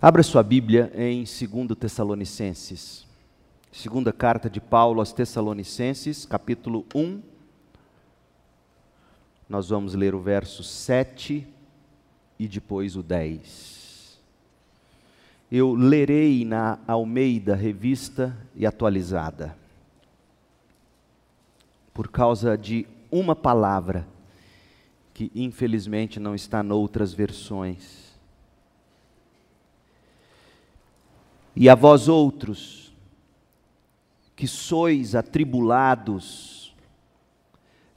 Abra sua Bíblia em 2 Tessalonicenses. Segunda carta de Paulo aos Tessalonicenses, capítulo 1. Nós vamos ler o verso 7 e depois o 10. Eu lerei na Almeida Revista e Atualizada. Por causa de uma palavra que infelizmente não está noutras versões. E a vós outros, que sois atribulados,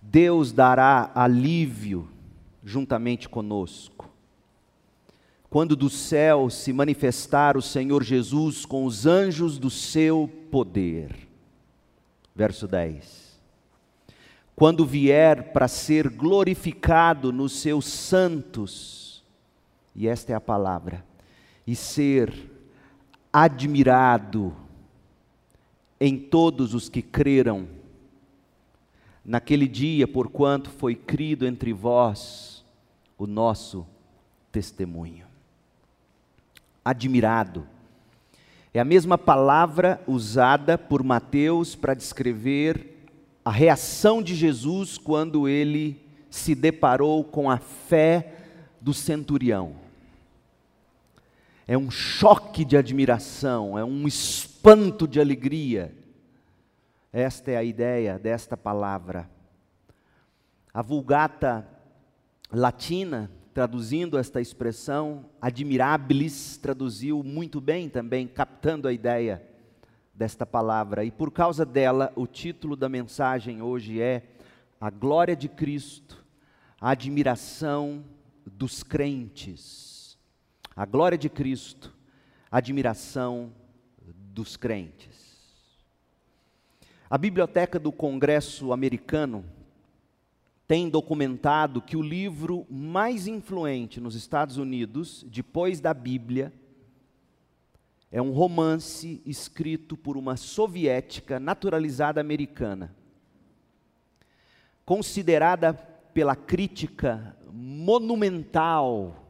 Deus dará alívio juntamente conosco. Quando do céu se manifestar o Senhor Jesus com os anjos do seu poder. Verso 10. Quando vier para ser glorificado nos seus santos, e esta é a palavra, e ser admirado em todos os que creram naquele dia, porquanto foi crido entre vós o nosso testemunho. Admirado. É a mesma palavra usada por Mateus para descrever a reação de Jesus quando ele se deparou com a fé do centurião é um choque de admiração, é um espanto de alegria. Esta é a ideia desta palavra. A Vulgata Latina, traduzindo esta expressão, admirabilis, traduziu muito bem também, captando a ideia desta palavra. E por causa dela, o título da mensagem hoje é A Glória de Cristo, a admiração dos crentes a glória de Cristo, a admiração dos crentes. A biblioteca do Congresso americano tem documentado que o livro mais influente nos Estados Unidos, depois da Bíblia, é um romance escrito por uma soviética naturalizada americana, considerada pela crítica monumental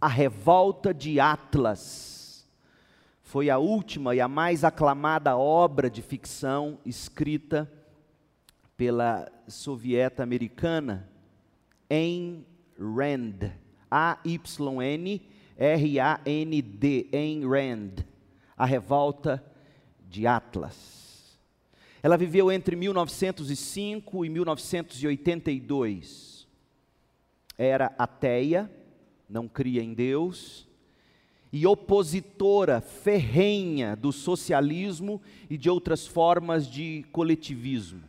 a Revolta de Atlas foi a última e a mais aclamada obra de ficção escrita pela sovieta americana Ayn Rand, A-Y-N-R-A-N-D, Ayn Rand, A Revolta de Atlas. Ela viveu entre 1905 e 1982. Era ateia, não cria em Deus, e opositora ferrenha do socialismo e de outras formas de coletivismo.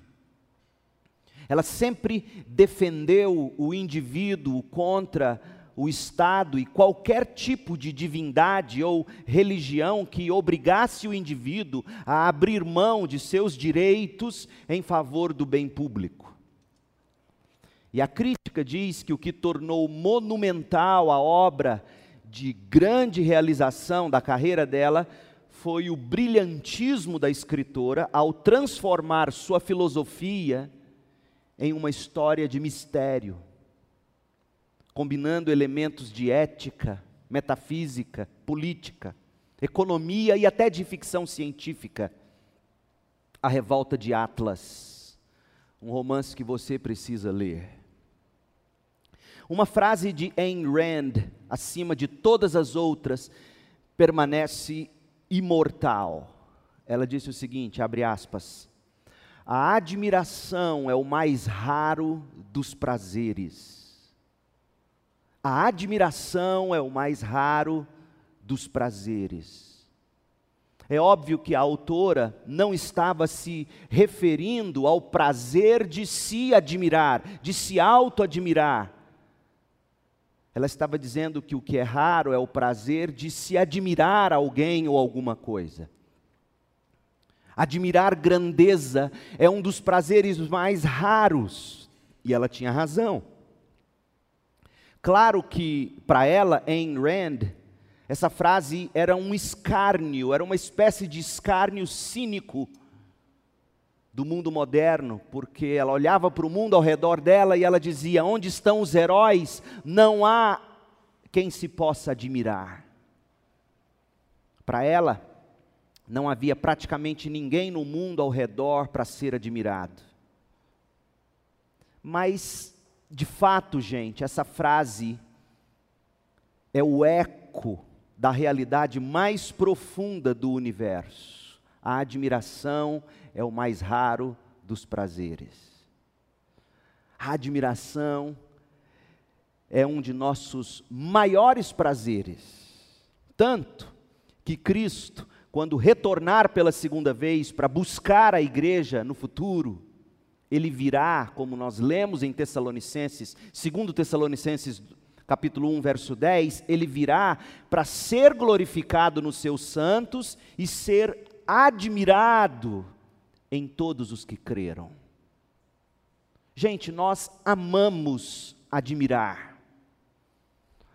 Ela sempre defendeu o indivíduo contra o Estado e qualquer tipo de divindade ou religião que obrigasse o indivíduo a abrir mão de seus direitos em favor do bem público. E a crítica diz que o que tornou monumental a obra de grande realização da carreira dela foi o brilhantismo da escritora ao transformar sua filosofia em uma história de mistério, combinando elementos de ética, metafísica, política, economia e até de ficção científica. A Revolta de Atlas, um romance que você precisa ler. Uma frase de Ayn Rand, acima de todas as outras, permanece imortal. Ela disse o seguinte, abre aspas: A admiração é o mais raro dos prazeres. A admiração é o mais raro dos prazeres. É óbvio que a autora não estava se referindo ao prazer de se admirar, de se auto-admirar ela estava dizendo que o que é raro é o prazer de se admirar alguém ou alguma coisa. Admirar grandeza é um dos prazeres mais raros, e ela tinha razão. Claro que, para ela, Ayn Rand, essa frase era um escárnio, era uma espécie de escárnio cínico do mundo moderno, porque ela olhava para o mundo ao redor dela e ela dizia: Onde estão os heróis? Não há quem se possa admirar. Para ela, não havia praticamente ninguém no mundo ao redor para ser admirado. Mas, de fato, gente, essa frase é o eco da realidade mais profunda do universo. A admiração é o mais raro dos prazeres. A admiração é um de nossos maiores prazeres. Tanto que Cristo, quando retornar pela segunda vez para buscar a igreja no futuro, ele virá, como nós lemos em Tessalonicenses, segundo Tessalonicenses capítulo 1, verso 10, ele virá para ser glorificado nos seus santos e ser admirado em todos os que creram. Gente, nós amamos admirar.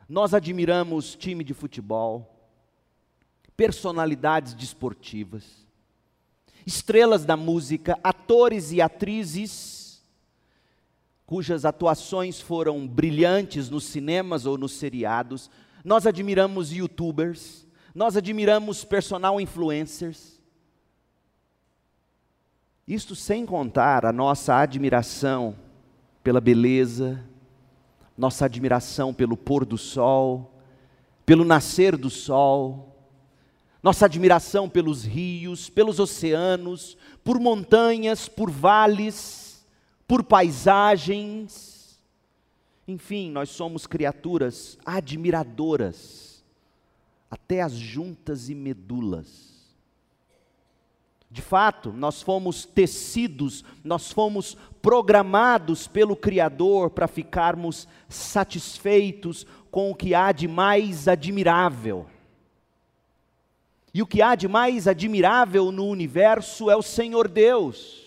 Nós admiramos time de futebol, personalidades desportivas, estrelas da música, atores e atrizes cujas atuações foram brilhantes nos cinemas ou nos seriados. Nós admiramos youtubers, nós admiramos personal influencers. Isto sem contar a nossa admiração pela beleza, nossa admiração pelo pôr do sol, pelo nascer do sol, nossa admiração pelos rios, pelos oceanos, por montanhas, por vales, por paisagens. Enfim, nós somos criaturas admiradoras, até as juntas e medulas. De fato, nós fomos tecidos, nós fomos programados pelo Criador para ficarmos satisfeitos com o que há de mais admirável. E o que há de mais admirável no universo é o Senhor Deus.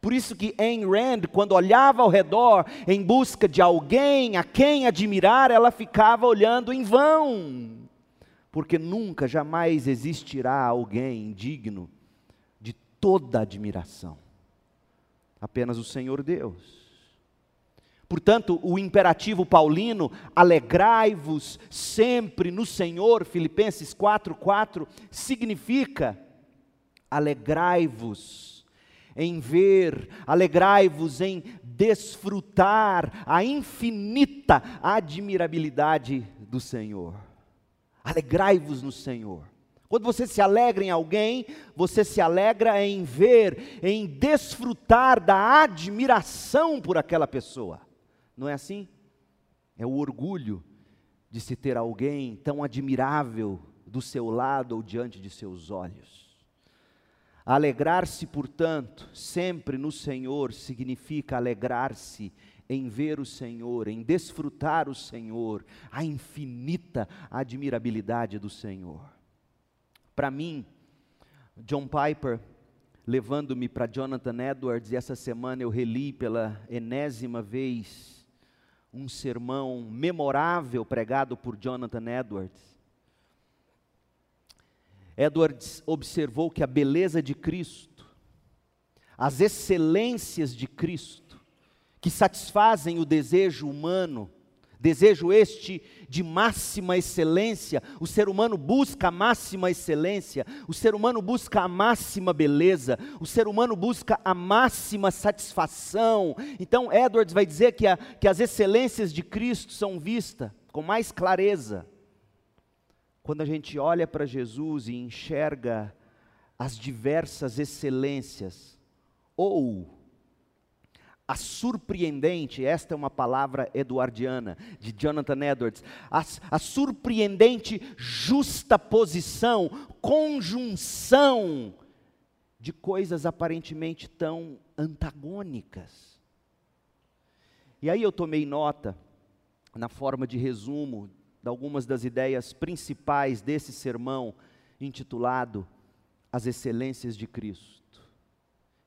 Por isso que Ayn Rand, quando olhava ao redor em busca de alguém a quem admirar, ela ficava olhando em vão. Porque nunca, jamais existirá alguém digno de toda admiração. Apenas o Senhor Deus. Portanto, o imperativo paulino, alegrai-vos sempre no Senhor, Filipenses 4:4, significa alegrai-vos em ver, alegrai-vos em desfrutar a infinita admirabilidade do Senhor. Alegrai-vos no Senhor. Quando você se alegra em alguém, você se alegra em ver, em desfrutar da admiração por aquela pessoa. Não é assim? É o orgulho de se ter alguém tão admirável do seu lado ou diante de seus olhos. Alegrar-se, portanto, sempre no Senhor significa alegrar-se em ver o Senhor, em desfrutar o Senhor, a infinita admirabilidade do Senhor. Para mim, John Piper, levando-me para Jonathan Edwards, e essa semana eu reli pela enésima vez um sermão memorável pregado por Jonathan Edwards. Edwards observou que a beleza de Cristo, as excelências de Cristo, que satisfazem o desejo humano, desejo este de máxima excelência, o ser humano busca a máxima excelência, o ser humano busca a máxima beleza, o ser humano busca a máxima satisfação. Então, Edwards vai dizer que, a, que as excelências de Cristo são vistas com mais clareza quando a gente olha para Jesus e enxerga as diversas excelências, ou a surpreendente, esta é uma palavra eduardiana, de Jonathan Edwards, a, a surpreendente justa posição, conjunção de coisas aparentemente tão antagônicas. E aí eu tomei nota, na forma de resumo, de algumas das ideias principais desse sermão intitulado As Excelências de Cristo.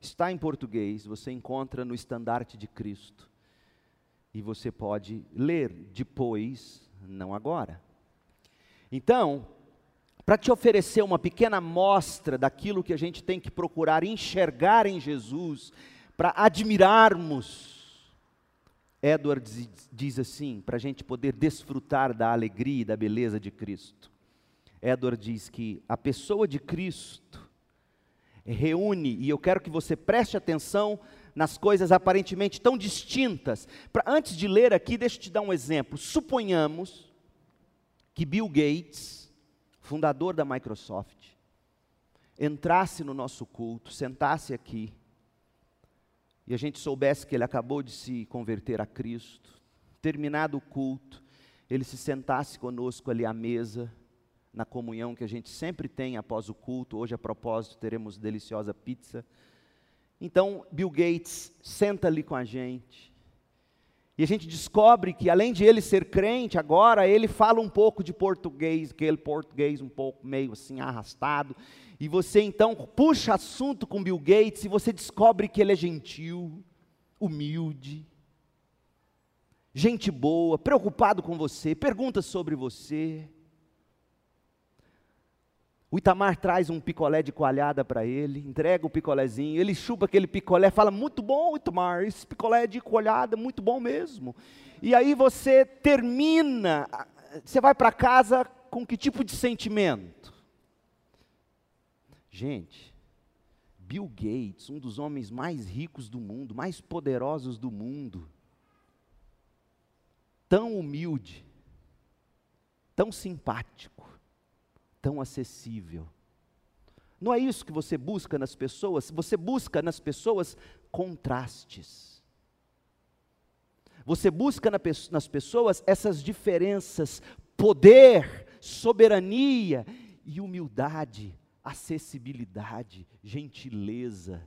Está em português, você encontra no Estandarte de Cristo. E você pode ler depois, não agora. Então, para te oferecer uma pequena amostra daquilo que a gente tem que procurar enxergar em Jesus, para admirarmos Edwards diz assim, para a gente poder desfrutar da alegria e da beleza de Cristo. Edward diz que a pessoa de Cristo reúne, e eu quero que você preste atenção nas coisas aparentemente tão distintas. Pra, antes de ler aqui, deixa eu te dar um exemplo. Suponhamos que Bill Gates, fundador da Microsoft, entrasse no nosso culto, sentasse aqui, e a gente soubesse que ele acabou de se converter a Cristo, terminado o culto, ele se sentasse conosco ali à mesa, na comunhão que a gente sempre tem após o culto. Hoje, a propósito, teremos deliciosa pizza. Então, Bill Gates senta ali com a gente. E a gente descobre que, além de ele ser crente, agora ele fala um pouco de português, aquele português um pouco meio assim arrastado. E você então puxa assunto com Bill Gates e você descobre que ele é gentil, humilde, gente boa, preocupado com você, pergunta sobre você. O Itamar traz um picolé de coalhada para ele, entrega o picolézinho, ele chupa aquele picolé, fala: Muito bom, Itamar, esse picolé de coalhada, muito bom mesmo. E aí você termina, você vai para casa com que tipo de sentimento? Gente, Bill Gates, um dos homens mais ricos do mundo, mais poderosos do mundo, tão humilde, tão simpático, tão acessível. Não é isso que você busca nas pessoas? Você busca nas pessoas contrastes. Você busca nas pessoas essas diferenças, poder, soberania e humildade, acessibilidade, gentileza.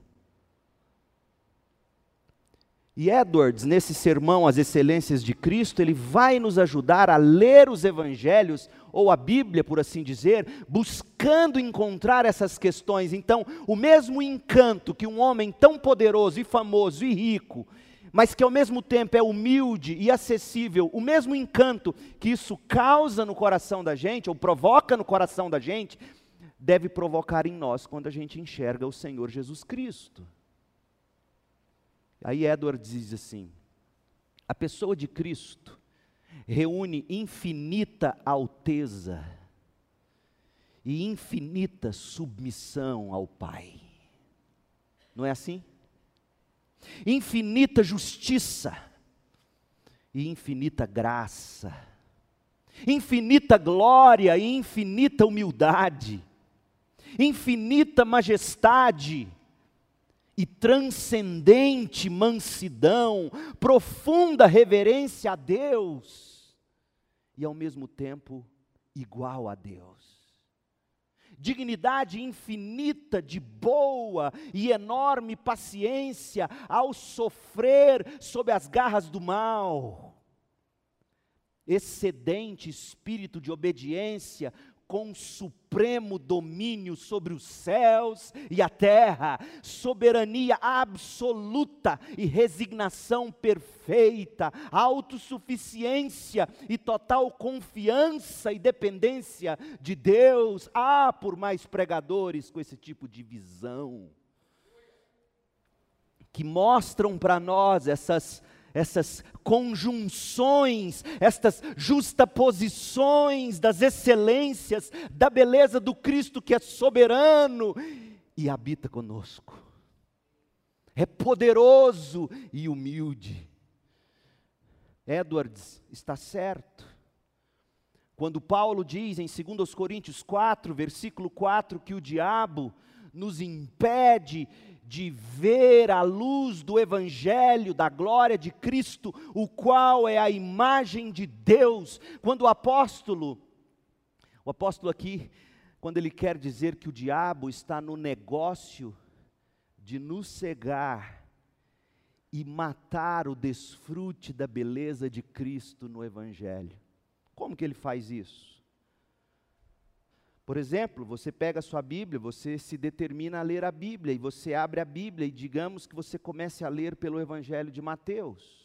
E Edwards, nesse sermão As Excelências de Cristo, ele vai nos ajudar a ler os evangelhos, ou a Bíblia, por assim dizer, buscando encontrar essas questões. Então, o mesmo encanto que um homem tão poderoso e famoso e rico, mas que ao mesmo tempo é humilde e acessível, o mesmo encanto que isso causa no coração da gente, ou provoca no coração da gente, deve provocar em nós quando a gente enxerga o Senhor Jesus Cristo. Aí Edward diz assim: a pessoa de Cristo reúne infinita alteza e infinita submissão ao Pai. Não é assim? Infinita justiça e infinita graça, infinita glória e infinita humildade, infinita majestade e transcendente mansidão, profunda reverência a Deus e ao mesmo tempo igual a Deus. Dignidade infinita de boa e enorme paciência ao sofrer sob as garras do mal. Excedente espírito de obediência, com supremo domínio sobre os céus e a terra, soberania absoluta e resignação perfeita, autossuficiência e total confiança e dependência de Deus. Ah, por mais pregadores com esse tipo de visão que mostram para nós essas essas conjunções, estas justaposições das excelências, da beleza do Cristo que é soberano e habita conosco. É poderoso e humilde. Edwards está certo. Quando Paulo diz em 2 Coríntios 4, versículo 4, que o diabo nos impede de ver a luz do Evangelho, da glória de Cristo, o qual é a imagem de Deus. Quando o apóstolo, o apóstolo aqui, quando ele quer dizer que o diabo está no negócio de nos cegar e matar o desfrute da beleza de Cristo no Evangelho. Como que ele faz isso? Por exemplo, você pega a sua Bíblia, você se determina a ler a Bíblia, e você abre a Bíblia, e digamos que você comece a ler pelo Evangelho de Mateus.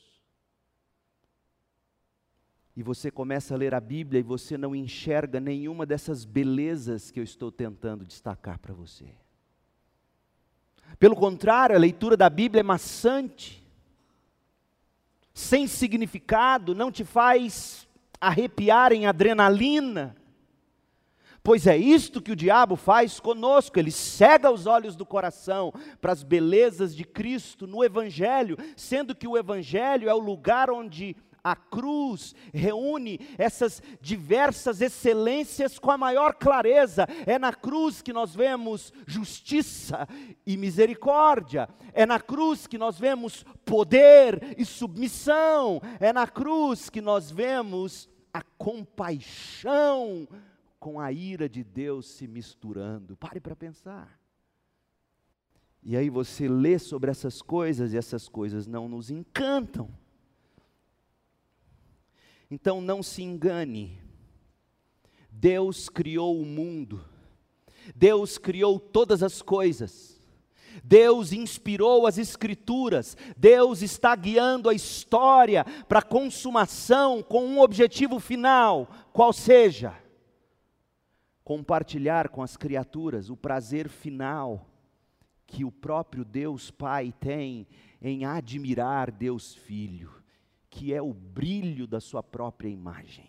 E você começa a ler a Bíblia e você não enxerga nenhuma dessas belezas que eu estou tentando destacar para você. Pelo contrário, a leitura da Bíblia é maçante, sem significado, não te faz arrepiar em adrenalina, Pois é isto que o diabo faz conosco, ele cega os olhos do coração para as belezas de Cristo no Evangelho, sendo que o Evangelho é o lugar onde a cruz reúne essas diversas excelências com a maior clareza. É na cruz que nós vemos justiça e misericórdia. É na cruz que nós vemos poder e submissão. É na cruz que nós vemos a compaixão com a ira de Deus se misturando. Pare para pensar. E aí você lê sobre essas coisas e essas coisas não nos encantam. Então não se engane. Deus criou o mundo. Deus criou todas as coisas. Deus inspirou as Escrituras, Deus está guiando a história para consumação com um objetivo final, qual seja compartilhar com as criaturas o prazer final que o próprio Deus Pai tem em admirar Deus Filho que é o brilho da sua própria imagem.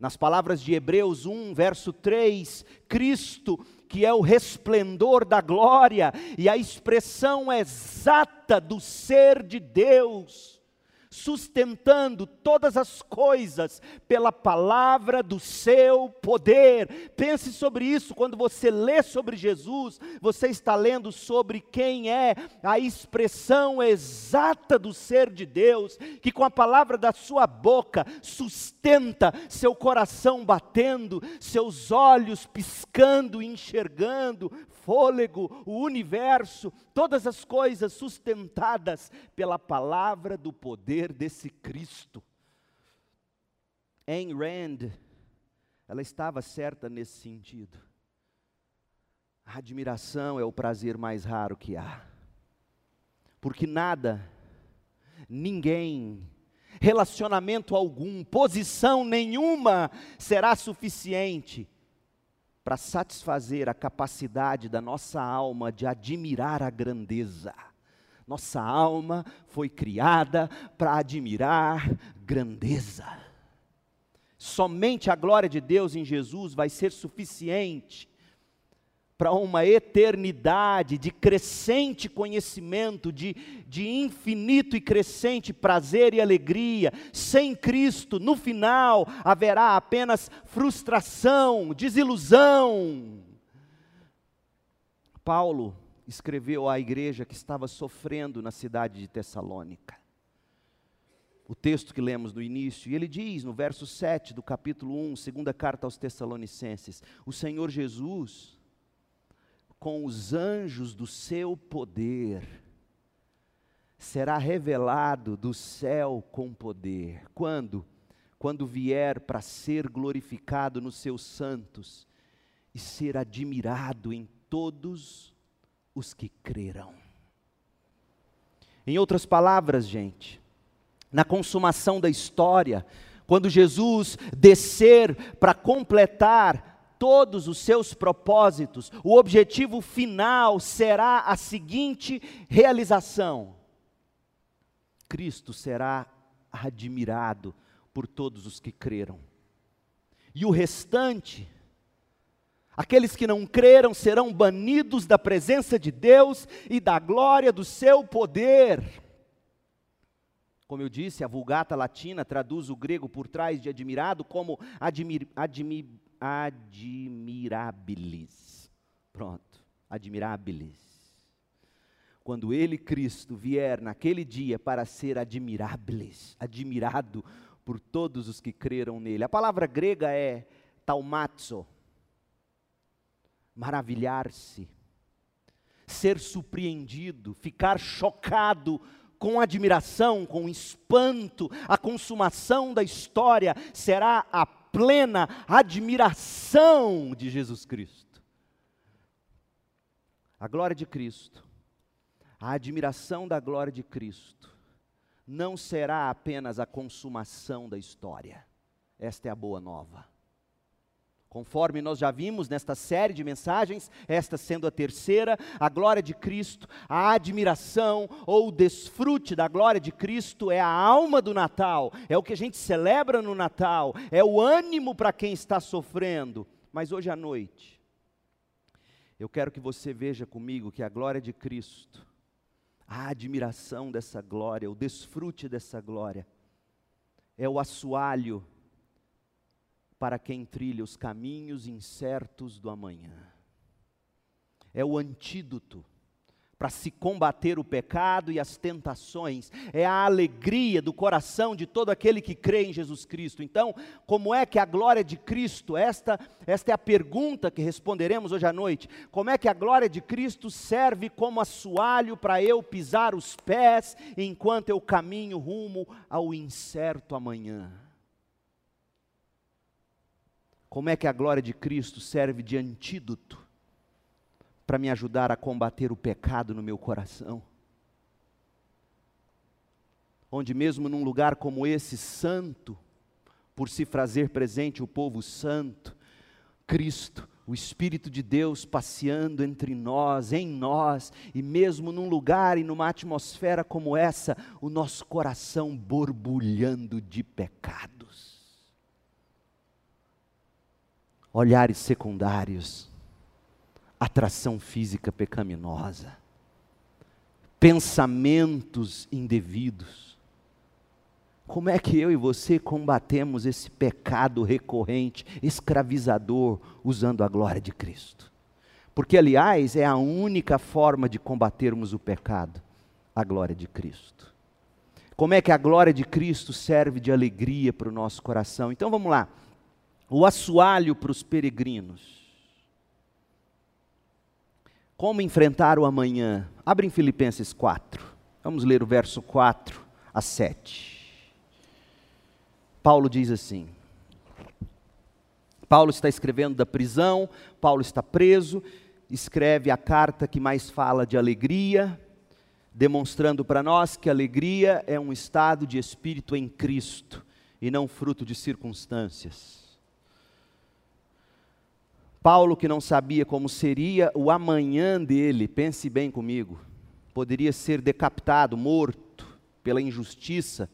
Nas palavras de Hebreus 1, verso 3, Cristo, que é o resplendor da glória e a expressão exata do ser de Deus, sustentando todas as coisas pela palavra do seu poder. Pense sobre isso, quando você lê sobre Jesus, você está lendo sobre quem é a expressão exata do ser de Deus, que com a palavra da sua boca sustenta seu coração batendo, seus olhos piscando, enxergando, fôlego, o universo, todas as coisas sustentadas pela palavra do poder desse Cristo. Ayn Rand, ela estava certa nesse sentido. A admiração é o prazer mais raro que há. Porque nada, ninguém, relacionamento algum, posição nenhuma será suficiente para satisfazer a capacidade da nossa alma de admirar a grandeza. Nossa alma foi criada para admirar grandeza. Somente a glória de Deus em Jesus vai ser suficiente para uma eternidade de crescente conhecimento, de, de infinito e crescente prazer e alegria. Sem Cristo, no final, haverá apenas frustração, desilusão. Paulo escreveu à igreja que estava sofrendo na cidade de Tessalônica. O texto que lemos no início, e ele diz no verso 7 do capítulo 1, segunda carta aos Tessalonicenses: O Senhor Jesus com os anjos do seu poder, será revelado do céu com poder. Quando? Quando vier para ser glorificado nos seus santos e ser admirado em todos os que creram. Em outras palavras, gente, na consumação da história, quando Jesus descer para completar todos os seus propósitos, o objetivo final será a seguinte realização: Cristo será admirado por todos os que creram. E o restante, aqueles que não creram, serão banidos da presença de Deus e da glória do seu poder. Como eu disse, a Vulgata Latina traduz o grego por trás de admirado como admir, admir, admirabilis. Pronto, admirabilis. Quando ele, Cristo, vier naquele dia para ser admirabilis, admirado por todos os que creram nele. A palavra grega é taumazo, maravilhar-se, ser surpreendido, ficar chocado com admiração, com espanto, a consumação da história será a plena admiração de Jesus Cristo. A glória de Cristo, a admiração da glória de Cristo, não será apenas a consumação da história. Esta é a boa nova. Conforme nós já vimos nesta série de mensagens, esta sendo a terceira, a glória de Cristo, a admiração ou o desfrute da glória de Cristo é a alma do Natal, é o que a gente celebra no Natal, é o ânimo para quem está sofrendo. Mas hoje à noite, eu quero que você veja comigo que a glória de Cristo, a admiração dessa glória, o desfrute dessa glória, é o assoalho para quem trilha os caminhos incertos do amanhã. É o antídoto para se combater o pecado e as tentações, é a alegria do coração de todo aquele que crê em Jesus Cristo. Então, como é que a glória de Cristo, esta, esta é a pergunta que responderemos hoje à noite, como é que a glória de Cristo serve como assoalho para eu pisar os pés enquanto eu caminho rumo ao incerto amanhã? Como é que a glória de Cristo serve de antídoto para me ajudar a combater o pecado no meu coração. Onde, mesmo num lugar como esse, santo, por se fazer presente o povo santo, Cristo, o Espírito de Deus passeando entre nós, em nós, e mesmo num lugar e numa atmosfera como essa, o nosso coração borbulhando de pecados. Olhares secundários atração física pecaminosa, pensamentos indevidos. Como é que eu e você combatemos esse pecado recorrente, escravizador, usando a glória de Cristo? Porque, aliás, é a única forma de combatermos o pecado, a glória de Cristo. Como é que a glória de Cristo serve de alegria para o nosso coração? Então vamos lá. O assoalho para os peregrinos. Como enfrentar o amanhã? Abre em Filipenses 4. Vamos ler o verso 4 a 7. Paulo diz assim: Paulo está escrevendo da prisão, Paulo está preso, escreve a carta que mais fala de alegria, demonstrando para nós que alegria é um estado de espírito em Cristo e não fruto de circunstâncias. Paulo, que não sabia como seria o amanhã dele, pense bem comigo, poderia ser decapitado, morto pela injustiça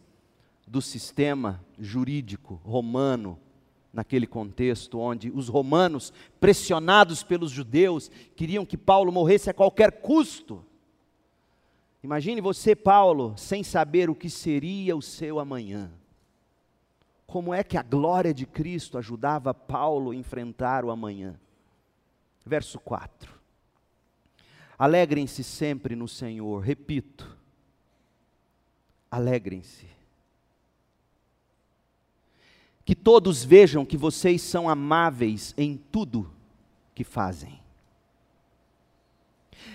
do sistema jurídico romano, naquele contexto onde os romanos, pressionados pelos judeus, queriam que Paulo morresse a qualquer custo. Imagine você, Paulo, sem saber o que seria o seu amanhã. Como é que a glória de Cristo ajudava Paulo a enfrentar o amanhã? Verso 4. Alegrem-se sempre no Senhor, repito, alegrem-se. Que todos vejam que vocês são amáveis em tudo que fazem.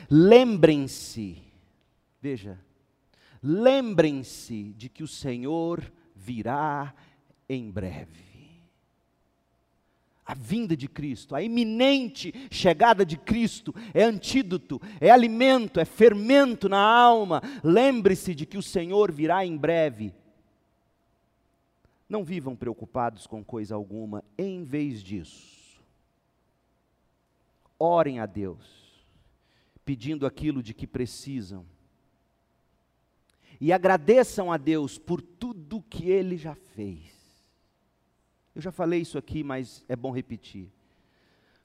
Lembrem-se, veja, lembrem-se de que o Senhor virá em breve. A vinda de Cristo, a iminente chegada de Cristo é antídoto, é alimento, é fermento na alma. Lembre-se de que o Senhor virá em breve. Não vivam preocupados com coisa alguma, em vez disso, orem a Deus, pedindo aquilo de que precisam e agradeçam a Deus por tudo que Ele já fez. Eu já falei isso aqui, mas é bom repetir.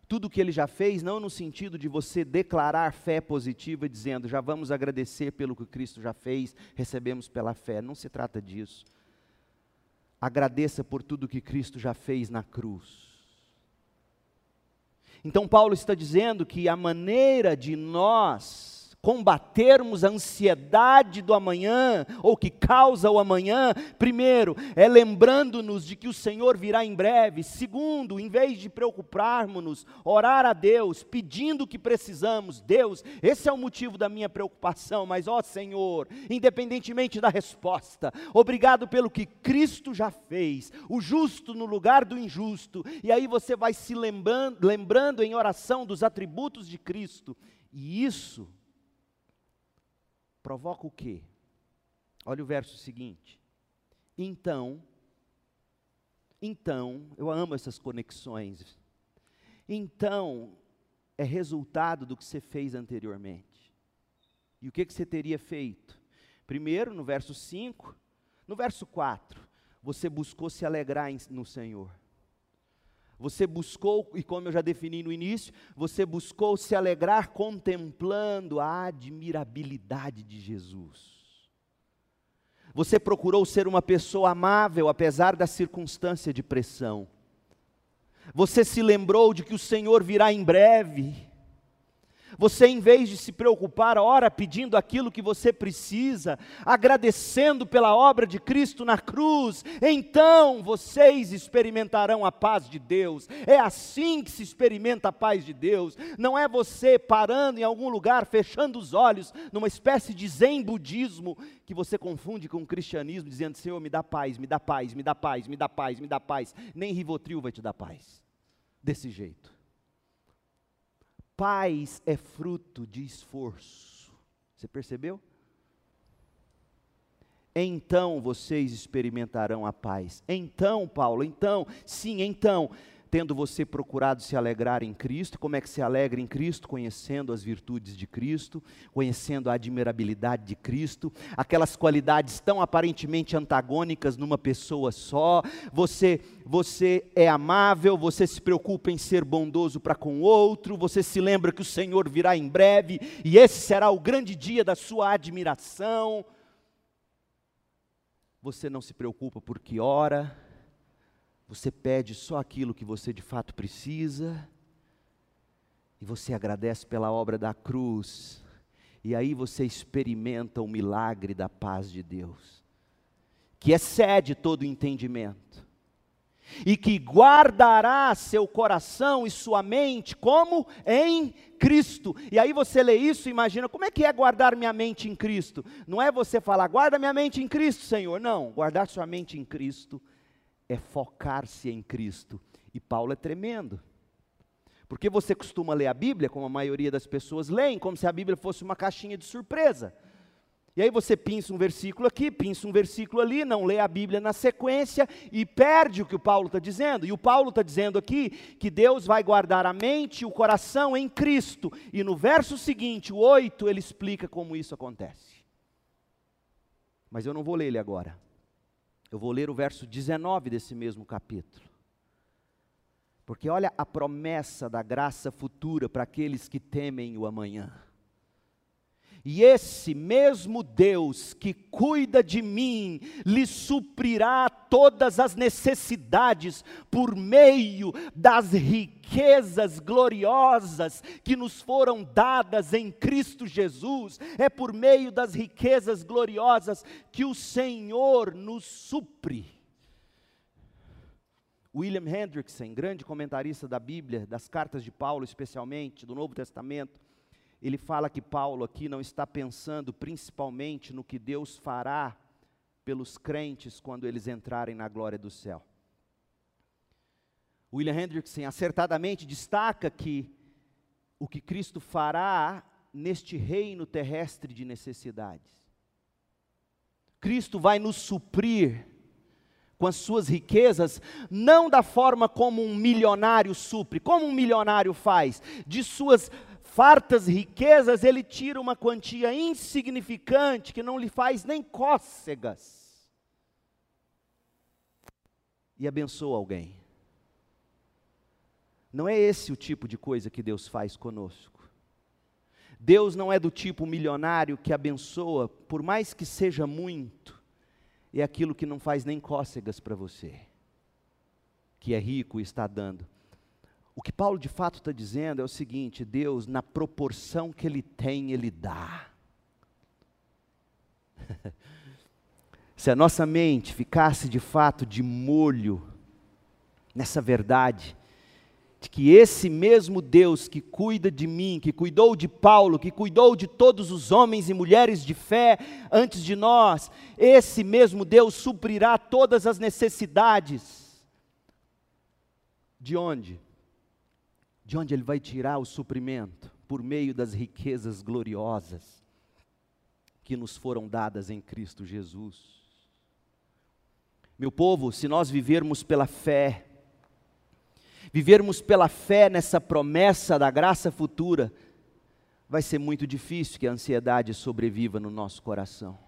Tudo o que Ele já fez, não no sentido de você declarar fé positiva, dizendo, já vamos agradecer pelo que Cristo já fez, recebemos pela fé. Não se trata disso. Agradeça por tudo que Cristo já fez na cruz. Então, Paulo está dizendo que a maneira de nós combatermos a ansiedade do amanhã, ou que causa o amanhã, primeiro, é lembrando-nos de que o Senhor virá em breve. Segundo, em vez de preocuparmos-nos, orar a Deus, pedindo o que precisamos. Deus, esse é o motivo da minha preocupação, mas ó Senhor, independentemente da resposta, obrigado pelo que Cristo já fez, o justo no lugar do injusto. E aí você vai se lembrando, lembrando em oração dos atributos de Cristo. E isso provoca o quê? Olha o verso seguinte. Então, então, eu amo essas conexões. Então, é resultado do que você fez anteriormente. E o que, que você teria feito? Primeiro, no verso 5, no verso 4, você buscou se alegrar no Senhor. Você buscou, e como eu já defini no início, você buscou se alegrar contemplando a admirabilidade de Jesus. Você procurou ser uma pessoa amável apesar da circunstância de pressão. Você se lembrou de que o Senhor virá em breve você, em vez de se preocupar, ora pedindo aquilo que você precisa, agradecendo pela obra de Cristo na cruz, então vocês experimentarão a paz de Deus. É assim que se experimenta a paz de Deus. Não é você parando em algum lugar, fechando os olhos, numa espécie de zen budismo, que você confunde com o cristianismo, dizendo: Senhor, me dá paz, me dá paz, me dá paz, me dá paz, me dá paz. Nem Rivotril vai te dar paz. Desse jeito. Paz é fruto de esforço. Você percebeu? Então vocês experimentarão a paz. Então, Paulo, então, sim, então, tendo você procurado se alegrar em Cristo. Como é que se alegra em Cristo? Conhecendo as virtudes de Cristo, conhecendo a admirabilidade de Cristo, aquelas qualidades tão aparentemente antagônicas numa pessoa só. Você, você é amável, você se preocupa em ser bondoso para com o outro, você se lembra que o Senhor virá em breve e esse será o grande dia da sua admiração. Você não se preocupa porque ora, você pede só aquilo que você de fato precisa, e você agradece pela obra da cruz, e aí você experimenta o milagre da paz de Deus, que excede todo entendimento, e que guardará seu coração e sua mente como em Cristo. E aí você lê isso e imagina, como é que é guardar minha mente em Cristo? Não é você falar, guarda minha mente em Cristo, Senhor. Não, guardar sua mente em Cristo é focar-se em Cristo. E Paulo é tremendo. Porque você costuma ler a Bíblia, como a maioria das pessoas leem, como se a Bíblia fosse uma caixinha de surpresa. E aí você pinça um versículo aqui, pinça um versículo ali, não lê a Bíblia na sequência e perde o que o Paulo está dizendo. E o Paulo está dizendo aqui que Deus vai guardar a mente e o coração em Cristo. E no verso seguinte, o 8, ele explica como isso acontece. Mas eu não vou ler ele agora. Eu vou ler o verso 19 desse mesmo capítulo. Porque olha a promessa da graça futura para aqueles que temem o amanhã. E esse mesmo Deus que cuida de mim, lhe suprirá todas as necessidades por meio das riquezas gloriosas que nos foram dadas em Cristo Jesus. É por meio das riquezas gloriosas que o Senhor nos supre. William Hendrickson, grande comentarista da Bíblia, das cartas de Paulo especialmente, do Novo Testamento, ele fala que Paulo aqui não está pensando principalmente no que Deus fará pelos crentes quando eles entrarem na glória do céu. William Hendrickson acertadamente destaca que o que Cristo fará neste reino terrestre de necessidades. Cristo vai nos suprir com as suas riquezas, não da forma como um milionário supre, como um milionário faz, de suas fartas riquezas, ele tira uma quantia insignificante que não lhe faz nem cócegas e abençoa alguém. Não é esse o tipo de coisa que Deus faz conosco. Deus não é do tipo milionário que abençoa, por mais que seja muito, é aquilo que não faz nem cócegas para você, que é rico e está dando. O que Paulo de fato está dizendo é o seguinte: Deus, na proporção que Ele tem, Ele dá. Se a nossa mente ficasse de fato de molho nessa verdade, de que esse mesmo Deus que cuida de mim, que cuidou de Paulo, que cuidou de todos os homens e mulheres de fé antes de nós, esse mesmo Deus suprirá todas as necessidades. De onde? De onde Ele vai tirar o suprimento? Por meio das riquezas gloriosas que nos foram dadas em Cristo Jesus. Meu povo, se nós vivermos pela fé, vivermos pela fé nessa promessa da graça futura, vai ser muito difícil que a ansiedade sobreviva no nosso coração.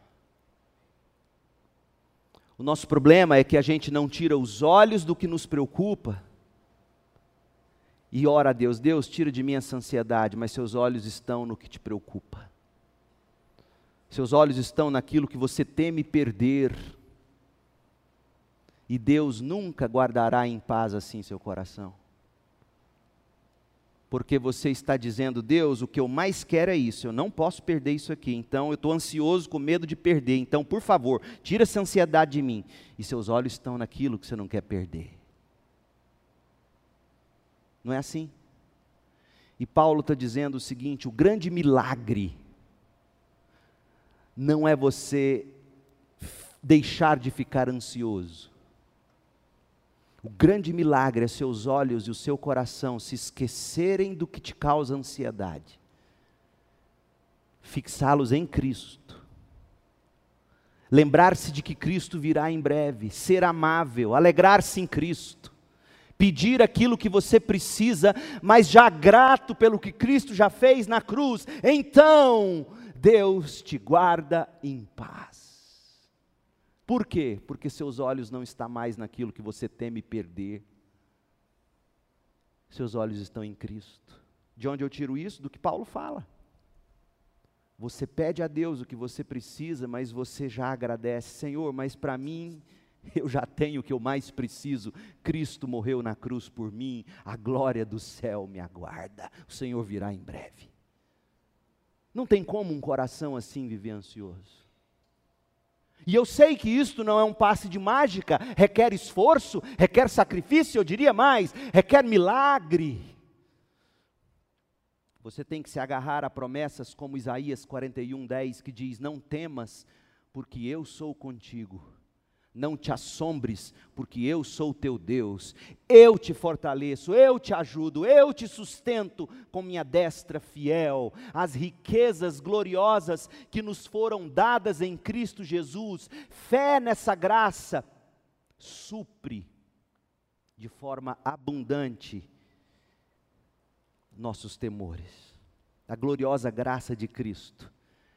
O nosso problema é que a gente não tira os olhos do que nos preocupa e ora a Deus: Deus, tira de mim essa ansiedade, mas seus olhos estão no que te preocupa. Seus olhos estão naquilo que você teme perder. E Deus nunca guardará em paz assim seu coração. Porque você está dizendo, Deus, o que eu mais quero é isso, eu não posso perder isso aqui, então eu estou ansioso com medo de perder, então por favor, tira essa ansiedade de mim. E seus olhos estão naquilo que você não quer perder. Não é assim? E Paulo está dizendo o seguinte: o grande milagre não é você deixar de ficar ansioso. O grande milagre é seus olhos e o seu coração se esquecerem do que te causa ansiedade, fixá-los em Cristo, lembrar-se de que Cristo virá em breve, ser amável, alegrar-se em Cristo pedir aquilo que você precisa, mas já grato pelo que Cristo já fez na cruz, então Deus te guarda em paz. Por quê? Porque seus olhos não estão mais naquilo que você teme perder. Seus olhos estão em Cristo. De onde eu tiro isso? Do que Paulo fala. Você pede a Deus o que você precisa, mas você já agradece, Senhor, mas para mim eu já tenho o que eu mais preciso. Cristo morreu na cruz por mim, a glória do céu me aguarda. O Senhor virá em breve. Não tem como um coração assim viver ansioso. E eu sei que isto não é um passe de mágica, requer esforço, requer sacrifício, eu diria mais, requer milagre. Você tem que se agarrar a promessas como Isaías 41, 10, que diz: Não temas, porque eu sou contigo não te assombres, porque eu sou teu Deus, eu te fortaleço, eu te ajudo, eu te sustento com minha destra fiel. As riquezas gloriosas que nos foram dadas em Cristo Jesus, fé nessa graça, supre de forma abundante nossos temores. A gloriosa graça de Cristo,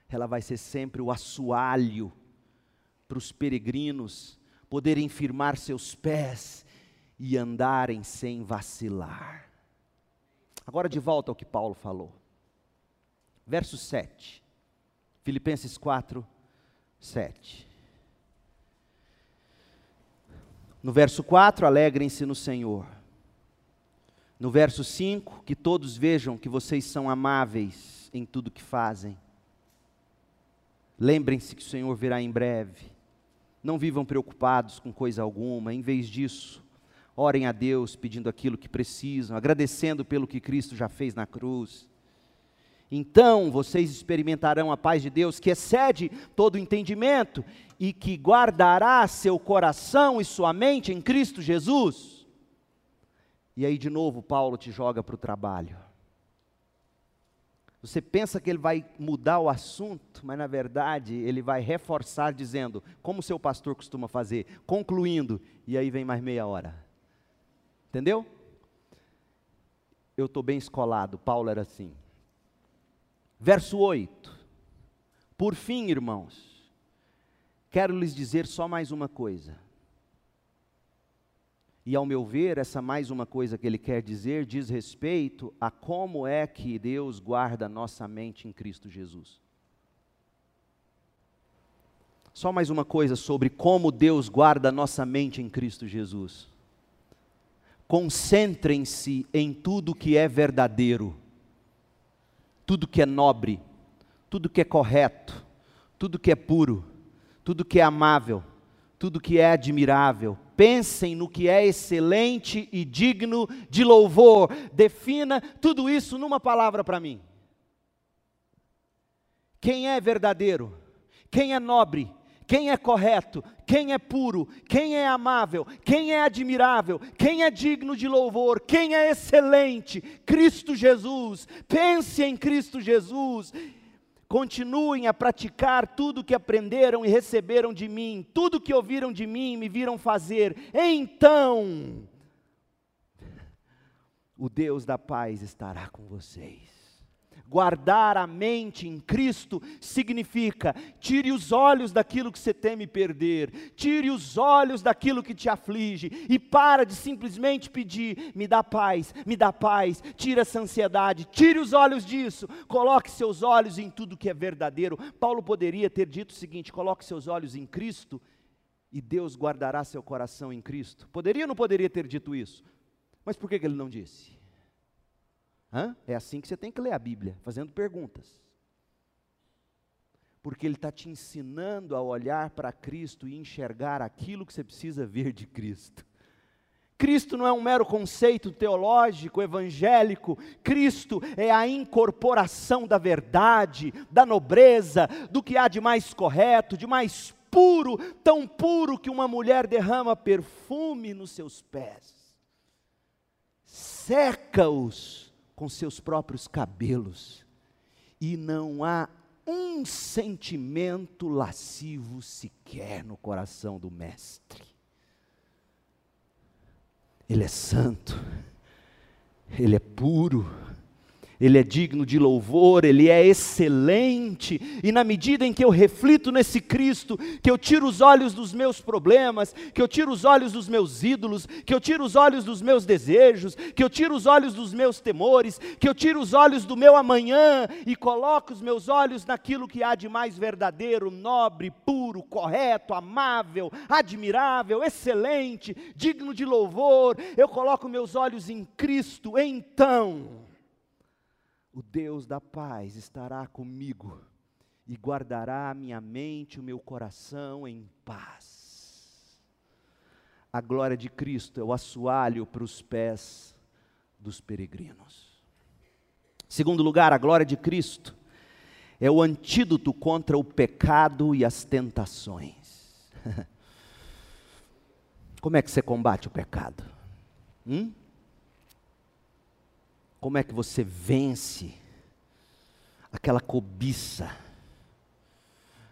ela vai ser sempre o assoalho para os peregrinos poderem firmar seus pés e andarem sem vacilar. Agora de volta ao que Paulo falou. Verso 7. Filipenses 4, 7. No verso 4, alegrem-se no Senhor. No verso 5, que todos vejam que vocês são amáveis em tudo que fazem. Lembrem-se que o Senhor virá em breve. Não vivam preocupados com coisa alguma, em vez disso, orem a Deus pedindo aquilo que precisam, agradecendo pelo que Cristo já fez na cruz. Então vocês experimentarão a paz de Deus que excede todo entendimento e que guardará seu coração e sua mente em Cristo Jesus. E aí, de novo, Paulo te joga para o trabalho. Você pensa que ele vai mudar o assunto, mas na verdade ele vai reforçar dizendo, como o seu pastor costuma fazer, concluindo, e aí vem mais meia hora. Entendeu? Eu estou bem escolado, Paulo era assim. Verso 8. Por fim, irmãos, quero lhes dizer só mais uma coisa. E ao meu ver, essa mais uma coisa que ele quer dizer diz respeito a como é que Deus guarda nossa mente em Cristo Jesus. Só mais uma coisa sobre como Deus guarda nossa mente em Cristo Jesus. Concentrem-se em tudo que é verdadeiro, tudo que é nobre, tudo que é correto, tudo que é puro, tudo que é amável, tudo que é admirável, pensem no que é excelente e digno de louvor. Defina tudo isso numa palavra para mim. Quem é verdadeiro? Quem é nobre? Quem é correto? Quem é puro? Quem é amável? Quem é admirável? Quem é digno de louvor? Quem é excelente? Cristo Jesus. Pense em Cristo Jesus continuem a praticar tudo que aprenderam e receberam de mim, tudo que ouviram de mim e me viram fazer, então o Deus da paz estará com vocês. Guardar a mente em Cristo significa tire os olhos daquilo que você teme perder, tire os olhos daquilo que te aflige e para de simplesmente pedir: me dá paz, me dá paz, tira essa ansiedade, tire os olhos disso, coloque seus olhos em tudo que é verdadeiro. Paulo poderia ter dito o seguinte: coloque seus olhos em Cristo e Deus guardará seu coração em Cristo. Poderia ou não poderia ter dito isso? Mas por que, que ele não disse? Hã? É assim que você tem que ler a Bíblia, fazendo perguntas. Porque Ele está te ensinando a olhar para Cristo e enxergar aquilo que você precisa ver de Cristo. Cristo não é um mero conceito teológico, evangélico. Cristo é a incorporação da verdade, da nobreza, do que há de mais correto, de mais puro, tão puro que uma mulher derrama perfume nos seus pés, seca-os com seus próprios cabelos, e não há um sentimento lascivo sequer no coração do Mestre. Ele é santo, ele é puro, ele é digno de louvor, Ele é excelente, e na medida em que eu reflito nesse Cristo, que eu tiro os olhos dos meus problemas, que eu tiro os olhos dos meus ídolos, que eu tiro os olhos dos meus desejos, que eu tiro os olhos dos meus temores, que eu tiro os olhos do meu amanhã e coloco os meus olhos naquilo que há de mais verdadeiro, nobre, puro, correto, amável, admirável, excelente, digno de louvor, eu coloco meus olhos em Cristo, então o Deus da paz estará comigo e guardará a minha mente, o meu coração em paz. A glória de Cristo é o assoalho para os pés dos peregrinos. Segundo lugar, a glória de Cristo é o antídoto contra o pecado e as tentações. Como é que você combate o pecado? Hum? Como é que você vence aquela cobiça?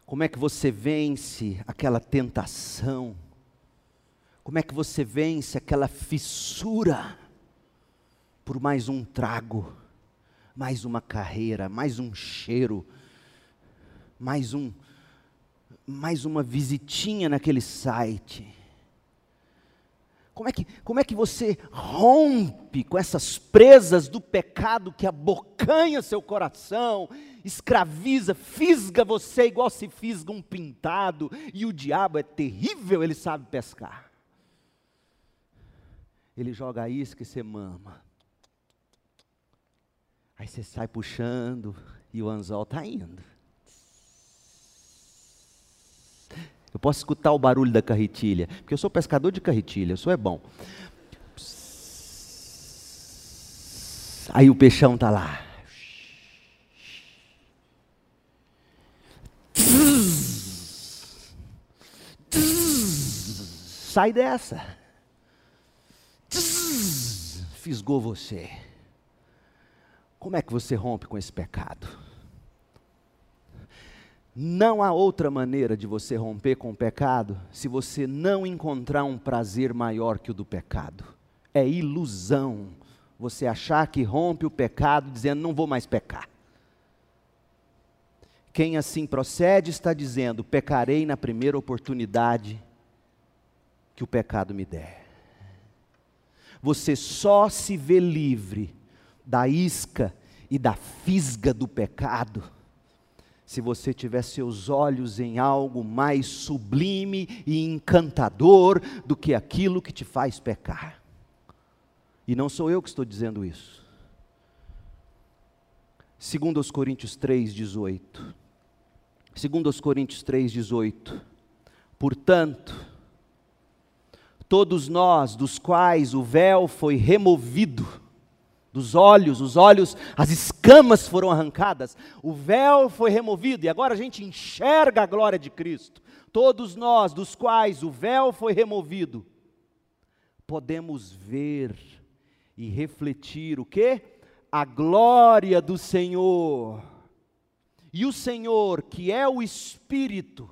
Como é que você vence aquela tentação? Como é que você vence aquela fissura por mais um trago, mais uma carreira, mais um cheiro, mais um mais uma visitinha naquele site? Como é, que, como é que você rompe com essas presas do pecado que abocanha seu coração, escraviza, fisga você igual se fisga um pintado, e o diabo é terrível, ele sabe pescar. Ele joga a isca e você mama. Aí você sai puxando e o anzol está indo. Eu posso escutar o barulho da carretilha, porque eu sou pescador de carretilha, eu sou é bom. Aí o peixão está lá. Sai dessa. Fisgou você. Como é que você rompe com esse pecado? Não há outra maneira de você romper com o pecado se você não encontrar um prazer maior que o do pecado. É ilusão você achar que rompe o pecado dizendo não vou mais pecar. Quem assim procede está dizendo: pecarei na primeira oportunidade que o pecado me der. Você só se vê livre da isca e da fisga do pecado se você tiver seus olhos em algo mais sublime e encantador do que aquilo que te faz pecar. E não sou eu que estou dizendo isso. Segundo os Coríntios 3:18. Segundo os Coríntios 3:18. Portanto, todos nós dos quais o véu foi removido, dos olhos, os olhos, as escamas foram arrancadas, o véu foi removido e agora a gente enxerga a glória de Cristo. Todos nós, dos quais o véu foi removido, podemos ver e refletir o que? A glória do Senhor. E o Senhor, que é o Espírito,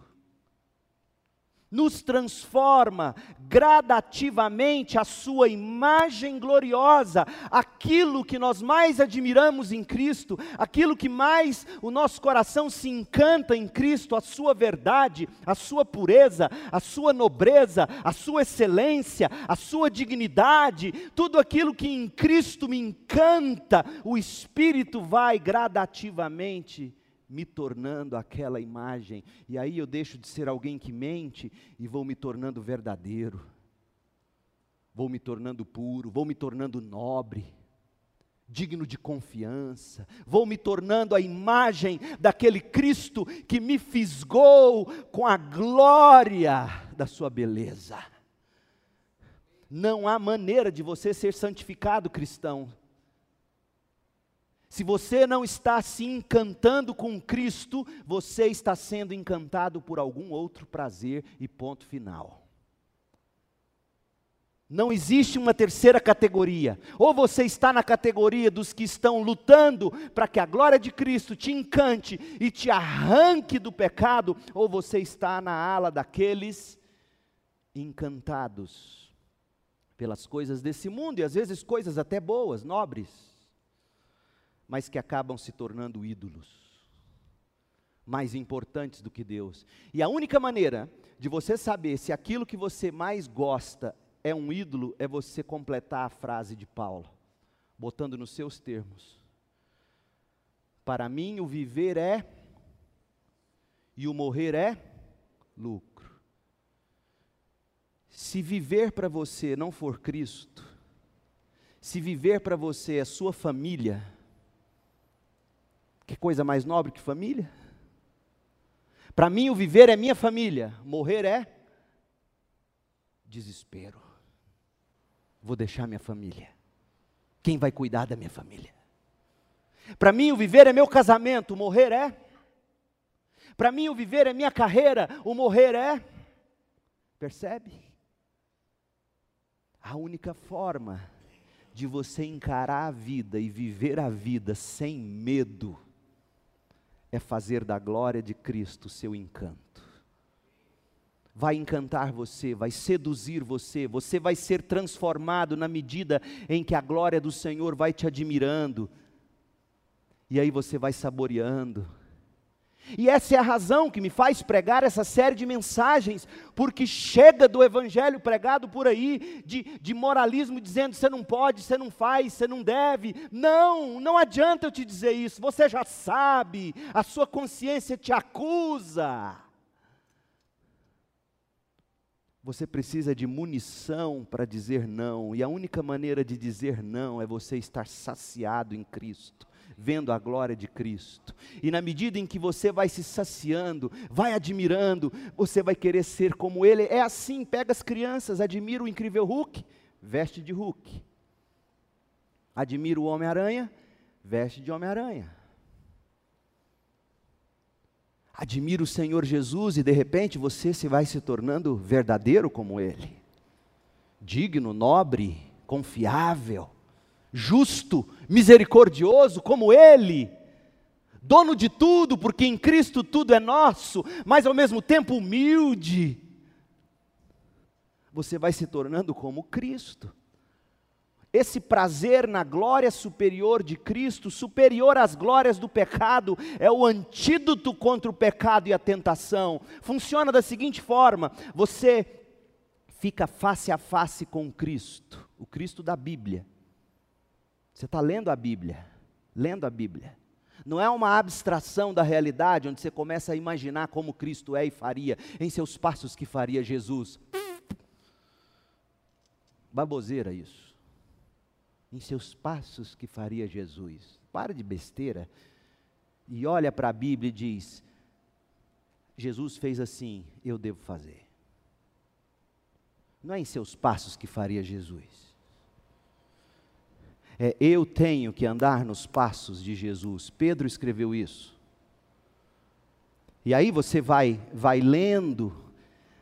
nos transforma gradativamente a sua imagem gloriosa, aquilo que nós mais admiramos em Cristo, aquilo que mais o nosso coração se encanta em Cristo, a sua verdade, a sua pureza, a sua nobreza, a sua excelência, a sua dignidade, tudo aquilo que em Cristo me encanta, o Espírito vai gradativamente me tornando aquela imagem, e aí eu deixo de ser alguém que mente e vou me tornando verdadeiro, vou me tornando puro, vou me tornando nobre, digno de confiança, vou me tornando a imagem daquele Cristo que me fisgou com a glória da sua beleza. Não há maneira de você ser santificado cristão se você não está se encantando com Cristo, você está sendo encantado por algum outro prazer e ponto final. Não existe uma terceira categoria. Ou você está na categoria dos que estão lutando para que a glória de Cristo te encante e te arranque do pecado, ou você está na ala daqueles encantados pelas coisas desse mundo e às vezes coisas até boas, nobres mas que acabam se tornando ídolos, mais importantes do que Deus. E a única maneira de você saber se aquilo que você mais gosta é um ídolo é você completar a frase de Paulo, botando nos seus termos. Para mim, o viver é e o morrer é lucro. Se viver para você não for Cristo, se viver para você é sua família, que coisa mais nobre que família? Para mim, o viver é minha família, morrer é desespero. Vou deixar minha família. Quem vai cuidar da minha família? Para mim, o viver é meu casamento, morrer é. Para mim, o viver é minha carreira, o morrer é. Percebe? A única forma de você encarar a vida e viver a vida sem medo é fazer da glória de Cristo seu encanto. Vai encantar você, vai seduzir você, você vai ser transformado na medida em que a glória do Senhor vai te admirando, e aí você vai saboreando, e essa é a razão que me faz pregar essa série de mensagens, porque chega do evangelho pregado por aí, de, de moralismo dizendo você não pode, você não faz, você não deve. Não, não adianta eu te dizer isso, você já sabe, a sua consciência te acusa. Você precisa de munição para dizer não, e a única maneira de dizer não é você estar saciado em Cristo vendo a glória de Cristo. E na medida em que você vai se saciando, vai admirando, você vai querer ser como Ele. É assim, pega as crianças, admira o incrível Hulk, veste de Hulk. Admira o Homem-Aranha, veste de Homem-Aranha. Admira o Senhor Jesus e de repente você se vai se tornando verdadeiro como Ele. Digno, nobre, confiável justo, misericordioso como Ele, dono de tudo, porque em Cristo tudo é nosso, mas ao mesmo tempo humilde. Você vai se tornando como Cristo. Esse prazer na glória superior de Cristo, superior às glórias do pecado, é o antídoto contra o pecado e a tentação. Funciona da seguinte forma: você fica face a face com Cristo, o Cristo da Bíblia. Você está lendo a Bíblia, lendo a Bíblia. Não é uma abstração da realidade onde você começa a imaginar como Cristo é e faria, em seus passos que faria Jesus. Baboseira isso. Em seus passos que faria Jesus. Para de besteira e olha para a Bíblia e diz: Jesus fez assim, eu devo fazer. Não é em seus passos que faria Jesus é, eu tenho que andar nos passos de Jesus. Pedro escreveu isso. E aí você vai, vai lendo,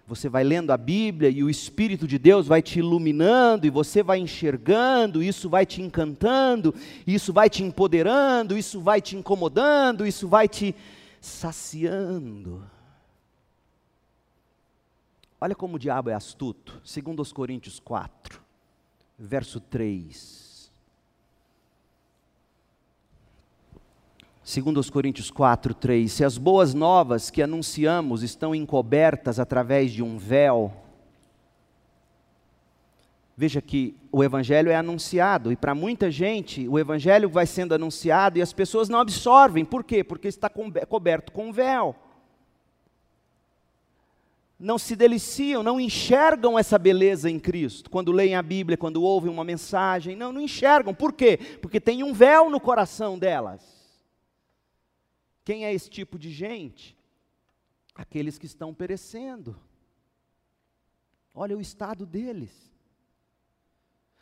você vai lendo a Bíblia e o Espírito de Deus vai te iluminando e você vai enxergando, isso vai te encantando, isso vai te empoderando, isso vai te incomodando, isso vai te saciando. Olha como o diabo é astuto. Segundo os Coríntios 4, verso 3. Segundo os Coríntios 4, 3, se as boas novas que anunciamos estão encobertas através de um véu, Veja que o Evangelho é anunciado, e para muita gente o Evangelho vai sendo anunciado e as pessoas não absorvem. Por quê? Porque está coberto com um véu. Não se deliciam, não enxergam essa beleza em Cristo. Quando leem a Bíblia, quando ouvem uma mensagem, não, não enxergam. Por quê? Porque tem um véu no coração delas. Quem é esse tipo de gente? Aqueles que estão perecendo. Olha o estado deles.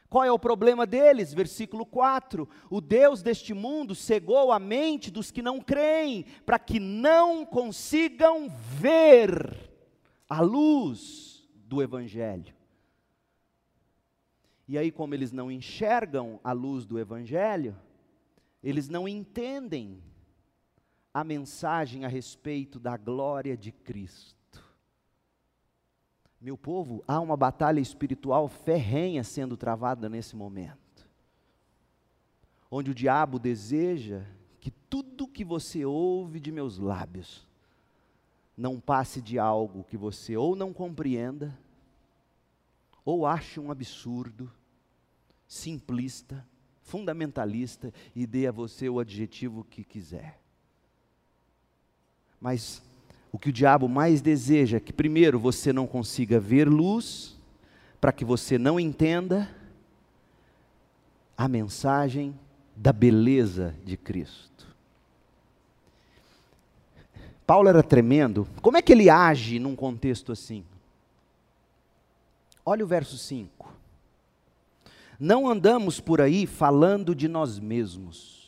Qual é o problema deles? Versículo 4: O Deus deste mundo cegou a mente dos que não creem, para que não consigam ver a luz do Evangelho. E aí, como eles não enxergam a luz do Evangelho, eles não entendem a mensagem a respeito da glória de Cristo. Meu povo, há uma batalha espiritual ferrenha sendo travada nesse momento. Onde o diabo deseja que tudo que você ouve de meus lábios não passe de algo que você ou não compreenda, ou ache um absurdo, simplista, fundamentalista e dê a você o adjetivo que quiser. Mas o que o diabo mais deseja é que, primeiro, você não consiga ver luz, para que você não entenda a mensagem da beleza de Cristo. Paulo era tremendo. Como é que ele age num contexto assim? Olha o verso 5. Não andamos por aí falando de nós mesmos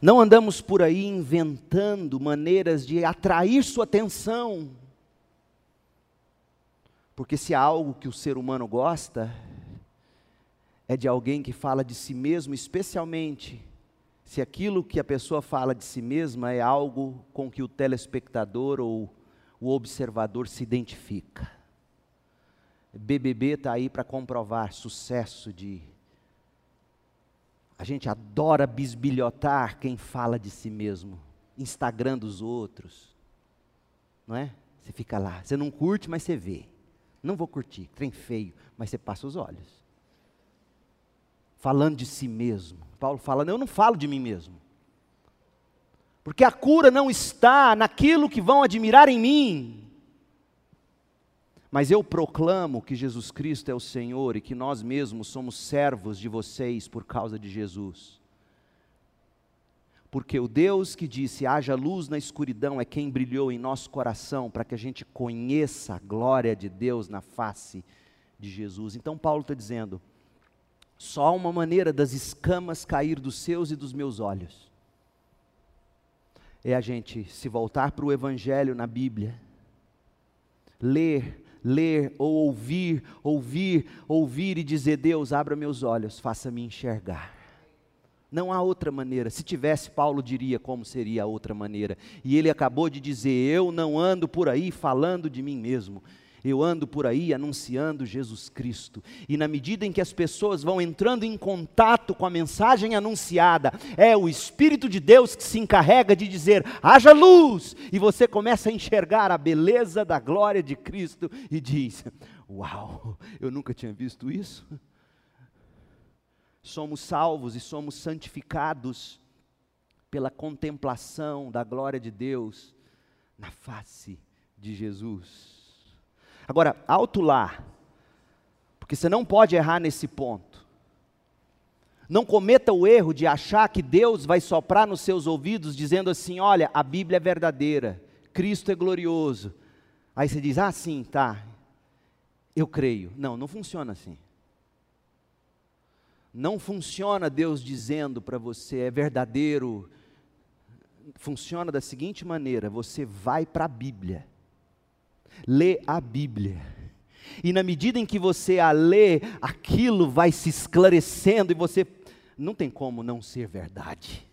Não andamos por aí inventando maneiras de atrair sua atenção. Porque se há algo que o ser humano gosta, é de alguém que fala de si mesmo, especialmente se aquilo que a pessoa fala de si mesma é algo com que o telespectador ou o observador se identifica. BBB está aí para comprovar sucesso de a gente adora bisbilhotar quem fala de si mesmo, Instagram dos outros. Não é? Você fica lá, você não curte, mas você vê. Não vou curtir, trem feio, mas você passa os olhos. Falando de si mesmo. Paulo fala: Eu não falo de mim mesmo. Porque a cura não está naquilo que vão admirar em mim, mas eu proclamo que Jesus Cristo é o Senhor e que nós mesmos somos servos de vocês por causa de Jesus. Porque o Deus que disse: haja luz na escuridão, é quem brilhou em nosso coração para que a gente conheça a glória de Deus na face de Jesus. Então, Paulo está dizendo: só há uma maneira das escamas cair dos seus e dos meus olhos. É a gente se voltar para o Evangelho na Bíblia, ler ler ou ouvir, ouvir, ouvir e dizer: Deus, abra meus olhos, faça-me enxergar. Não há outra maneira. Se tivesse, Paulo diria como seria a outra maneira. E ele acabou de dizer: Eu não ando por aí falando de mim mesmo. Eu ando por aí anunciando Jesus Cristo. E na medida em que as pessoas vão entrando em contato com a mensagem anunciada, é o Espírito de Deus que se encarrega de dizer: haja luz! E você começa a enxergar a beleza da glória de Cristo e diz: Uau, eu nunca tinha visto isso. Somos salvos e somos santificados pela contemplação da glória de Deus na face de Jesus. Agora, alto lá, porque você não pode errar nesse ponto. Não cometa o erro de achar que Deus vai soprar nos seus ouvidos dizendo assim: olha, a Bíblia é verdadeira, Cristo é glorioso. Aí você diz: ah, sim, tá, eu creio. Não, não funciona assim. Não funciona Deus dizendo para você é verdadeiro. Funciona da seguinte maneira: você vai para a Bíblia lê a Bíblia. E na medida em que você a lê, aquilo vai se esclarecendo e você não tem como não ser verdade.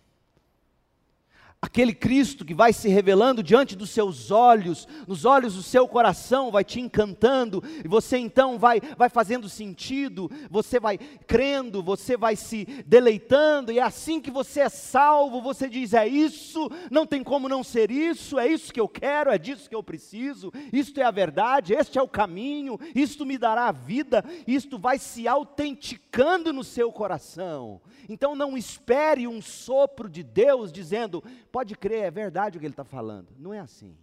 Aquele Cristo que vai se revelando diante dos seus olhos, nos olhos do seu coração, vai te encantando, e você então vai, vai fazendo sentido, você vai crendo, você vai se deleitando, e é assim que você é salvo, você diz: é isso, não tem como não ser isso, é isso que eu quero, é disso que eu preciso, isto é a verdade, este é o caminho, isto me dará a vida, isto vai se autenticando no seu coração. Então não espere um sopro de Deus dizendo, pode crer, é verdade o que ele está falando. Não é assim.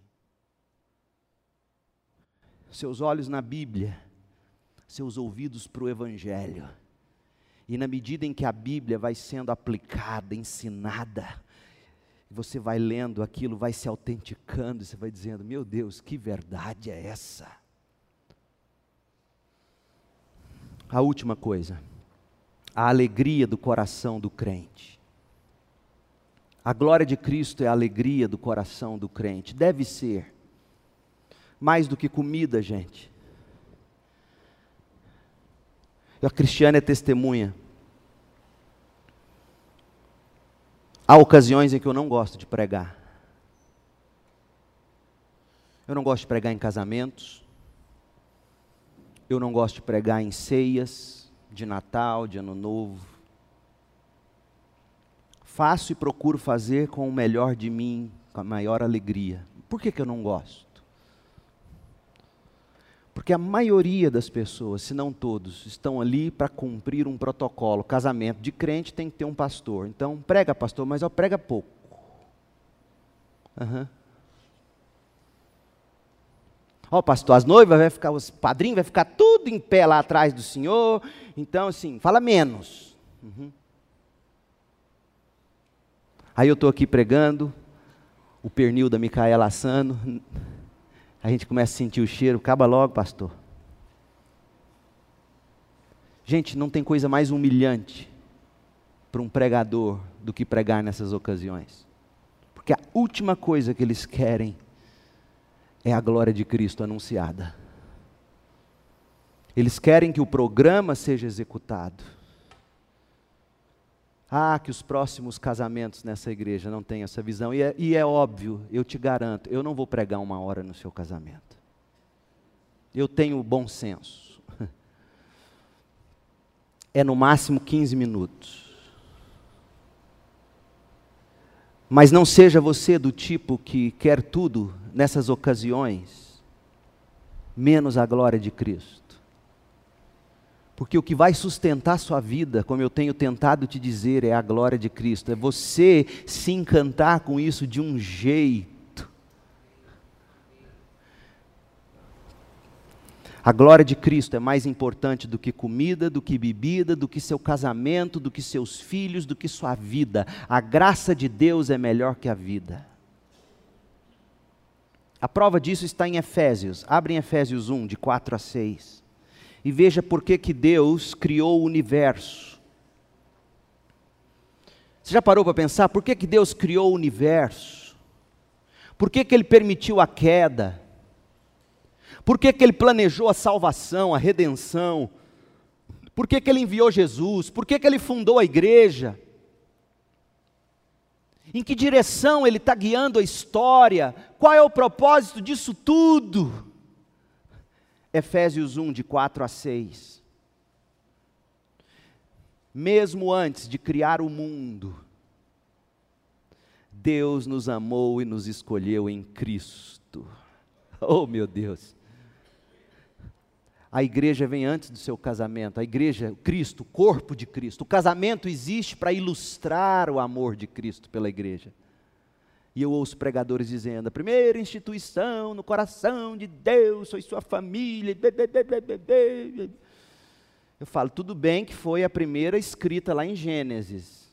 Seus olhos na Bíblia, seus ouvidos para o Evangelho. E na medida em que a Bíblia vai sendo aplicada, ensinada, você vai lendo aquilo, vai se autenticando, você vai dizendo: Meu Deus, que verdade é essa? A última coisa a alegria do coração do crente. A glória de Cristo é a alegria do coração do crente. Deve ser. Mais do que comida, gente. A Cristiana é testemunha. Há ocasiões em que eu não gosto de pregar. Eu não gosto de pregar em casamentos. Eu não gosto de pregar em ceias de Natal, de Ano Novo. Faço e procuro fazer com o melhor de mim, com a maior alegria. Por que, que eu não gosto? Porque a maioria das pessoas, se não todos, estão ali para cumprir um protocolo. Casamento de crente tem que ter um pastor. Então, prega, pastor, mas ó, prega pouco. Uhum. Ó, pastor, as noivas vai ficar, os padrinhos vai ficar tudo em pé lá atrás do senhor. Então, assim, fala menos. Uhum. Aí eu estou aqui pregando, o pernil da Micaela assando. A gente começa a sentir o cheiro. Acaba logo, pastor. Gente, não tem coisa mais humilhante para um pregador do que pregar nessas ocasiões. Porque a última coisa que eles querem é a glória de Cristo anunciada. Eles querem que o programa seja executado. Ah, que os próximos casamentos nessa igreja não tenham essa visão. E é, e é óbvio, eu te garanto, eu não vou pregar uma hora no seu casamento. Eu tenho bom senso. É no máximo 15 minutos. Mas não seja você do tipo que quer tudo nessas ocasiões, menos a glória de Cristo. Porque o que vai sustentar sua vida, como eu tenho tentado te dizer, é a glória de Cristo. É você se encantar com isso de um jeito A glória de Cristo é mais importante do que comida, do que bebida, do que seu casamento, do que seus filhos, do que sua vida. A graça de Deus é melhor que a vida. A prova disso está em Efésios. Abre em Efésios 1, de 4 a 6. E veja por que, que Deus criou o universo. Você já parou para pensar por que, que Deus criou o universo? Por que, que Ele permitiu a queda? Por que, que ele planejou a salvação, a redenção? Por que, que ele enviou Jesus? Por que, que ele fundou a igreja? Em que direção ele está guiando a história? Qual é o propósito disso tudo? Efésios 1, de 4 a 6. Mesmo antes de criar o mundo, Deus nos amou e nos escolheu em Cristo. Oh, meu Deus! A igreja vem antes do seu casamento. A igreja, Cristo, o corpo de Cristo. O casamento existe para ilustrar o amor de Cristo pela igreja. E eu ouço pregadores dizendo: a primeira instituição no coração de Deus foi sua família. Eu falo, tudo bem que foi a primeira escrita lá em Gênesis.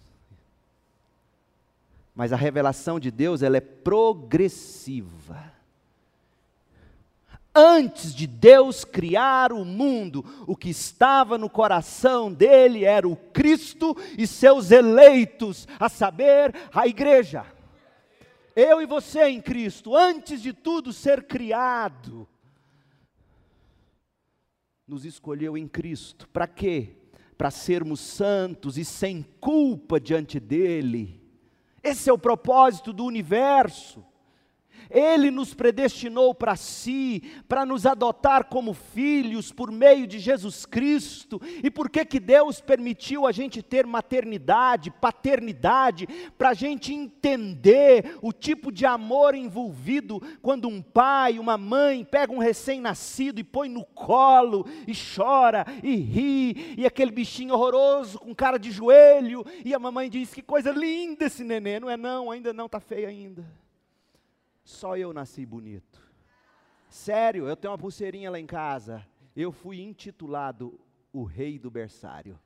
Mas a revelação de Deus, ela é progressiva antes de Deus criar o mundo, o que estava no coração dele era o Cristo e seus eleitos, a saber, a igreja. Eu e você em Cristo, antes de tudo ser criado, nos escolheu em Cristo. Para quê? Para sermos santos e sem culpa diante dele. Esse é o propósito do universo. Ele nos predestinou para si, para nos adotar como filhos por meio de Jesus Cristo. E por que que Deus permitiu a gente ter maternidade, paternidade, para a gente entender o tipo de amor envolvido quando um pai, uma mãe pega um recém-nascido e põe no colo e chora e ri, e aquele bichinho horroroso com cara de joelho, e a mamãe diz: "Que coisa linda esse neném". Não é não, ainda não está feio ainda. Só eu nasci bonito. Sério, eu tenho uma pulseirinha lá em casa. Eu fui intitulado o rei do berçário.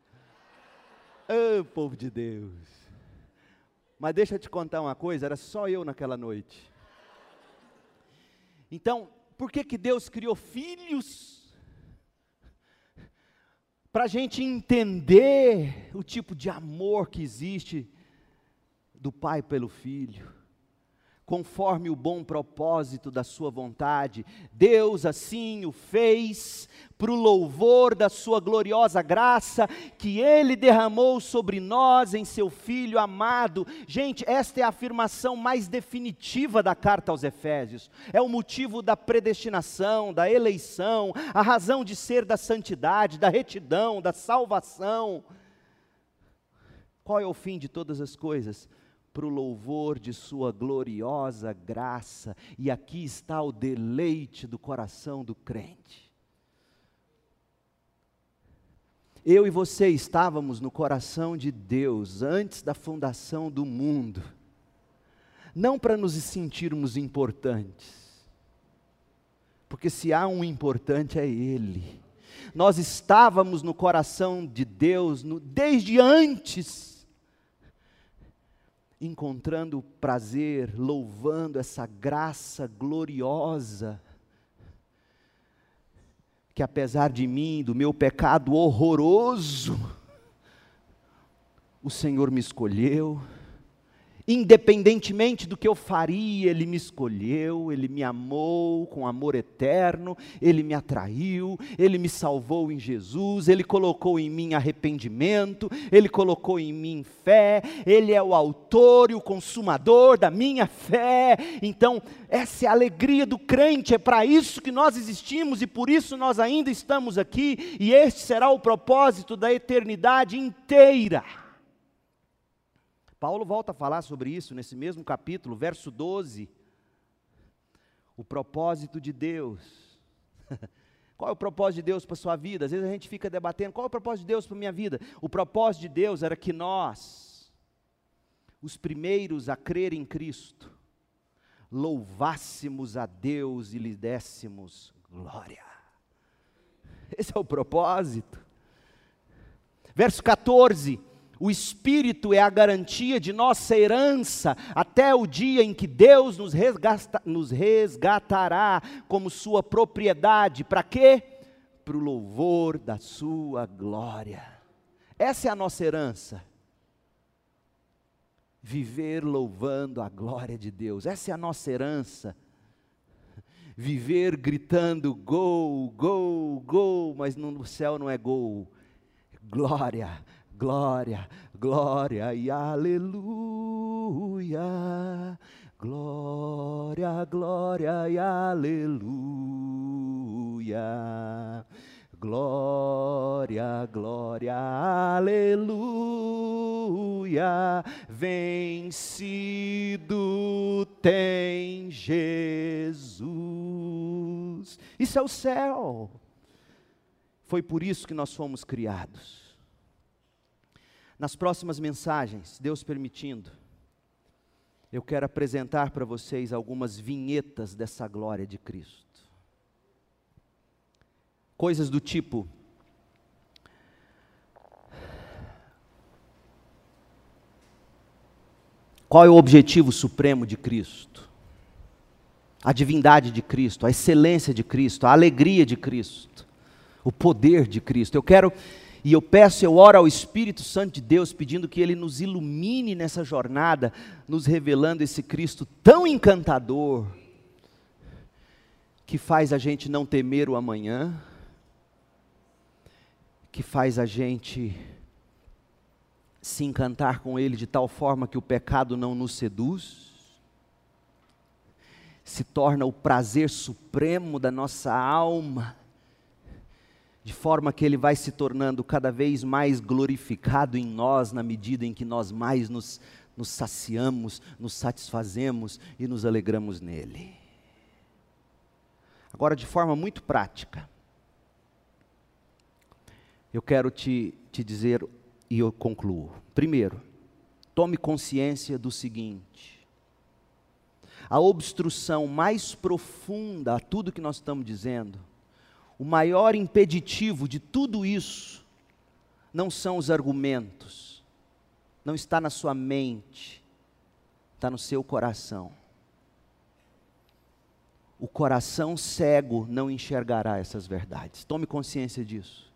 Ah, oh, povo de Deus. Mas deixa eu te contar uma coisa, era só eu naquela noite. Então, por que que Deus criou filhos? Para a gente entender o tipo de amor que existe do pai pelo filho conforme o bom propósito da Sua vontade. Deus assim o fez, para o louvor da Sua gloriosa graça, que Ele derramou sobre nós em Seu Filho amado. Gente, esta é a afirmação mais definitiva da carta aos Efésios. É o motivo da predestinação, da eleição, a razão de ser da santidade, da retidão, da salvação. Qual é o fim de todas as coisas? Para o louvor de Sua gloriosa graça, e aqui está o deleite do coração do crente. Eu e você estávamos no coração de Deus antes da fundação do mundo, não para nos sentirmos importantes, porque se há um importante é Ele. Nós estávamos no coração de Deus no, desde antes encontrando prazer, louvando essa graça gloriosa, que apesar de mim, do meu pecado horroroso, o Senhor me escolheu, independentemente do que eu faria, Ele me escolheu, Ele me amou com amor eterno, Ele me atraiu, Ele me salvou em Jesus, Ele colocou em mim arrependimento, Ele colocou em mim fé, Ele é o autor e o consumador da minha fé. Então, essa é a alegria do crente, é para isso que nós existimos e por isso nós ainda estamos aqui, e este será o propósito da eternidade inteira. Paulo volta a falar sobre isso nesse mesmo capítulo, verso 12. O propósito de Deus. Qual é o propósito de Deus para a sua vida? Às vezes a gente fica debatendo: qual é o propósito de Deus para a minha vida? O propósito de Deus era que nós, os primeiros a crer em Cristo, louvássemos a Deus e lhe dessemos glória. Esse é o propósito. Verso 14: o Espírito é a garantia de nossa herança até o dia em que Deus nos, resgata, nos resgatará como sua propriedade. Para quê? Para o louvor da sua glória. Essa é a nossa herança. Viver louvando a glória de Deus. Essa é a nossa herança. Viver gritando gol, gol, gol, mas no céu não é gol. Glória, Glória, glória e aleluia. Glória, glória e aleluia. Glória, glória, aleluia. Vencido tem Jesus. Isso é o céu. Foi por isso que nós fomos criados nas próximas mensagens, Deus permitindo, eu quero apresentar para vocês algumas vinhetas dessa glória de Cristo. Coisas do tipo: Qual é o objetivo supremo de Cristo? A divindade de Cristo, a excelência de Cristo, a alegria de Cristo, o poder de Cristo. Eu quero e eu peço, eu oro ao Espírito Santo de Deus, pedindo que Ele nos ilumine nessa jornada, nos revelando esse Cristo tão encantador, que faz a gente não temer o amanhã, que faz a gente se encantar com Ele de tal forma que o pecado não nos seduz, se torna o prazer supremo da nossa alma, de forma que Ele vai se tornando cada vez mais glorificado em nós, na medida em que nós mais nos, nos saciamos, nos satisfazemos e nos alegramos nele. Agora, de forma muito prática, eu quero te, te dizer e eu concluo. Primeiro, tome consciência do seguinte: a obstrução mais profunda a tudo que nós estamos dizendo, o maior impeditivo de tudo isso, não são os argumentos, não está na sua mente, está no seu coração. O coração cego não enxergará essas verdades. Tome consciência disso.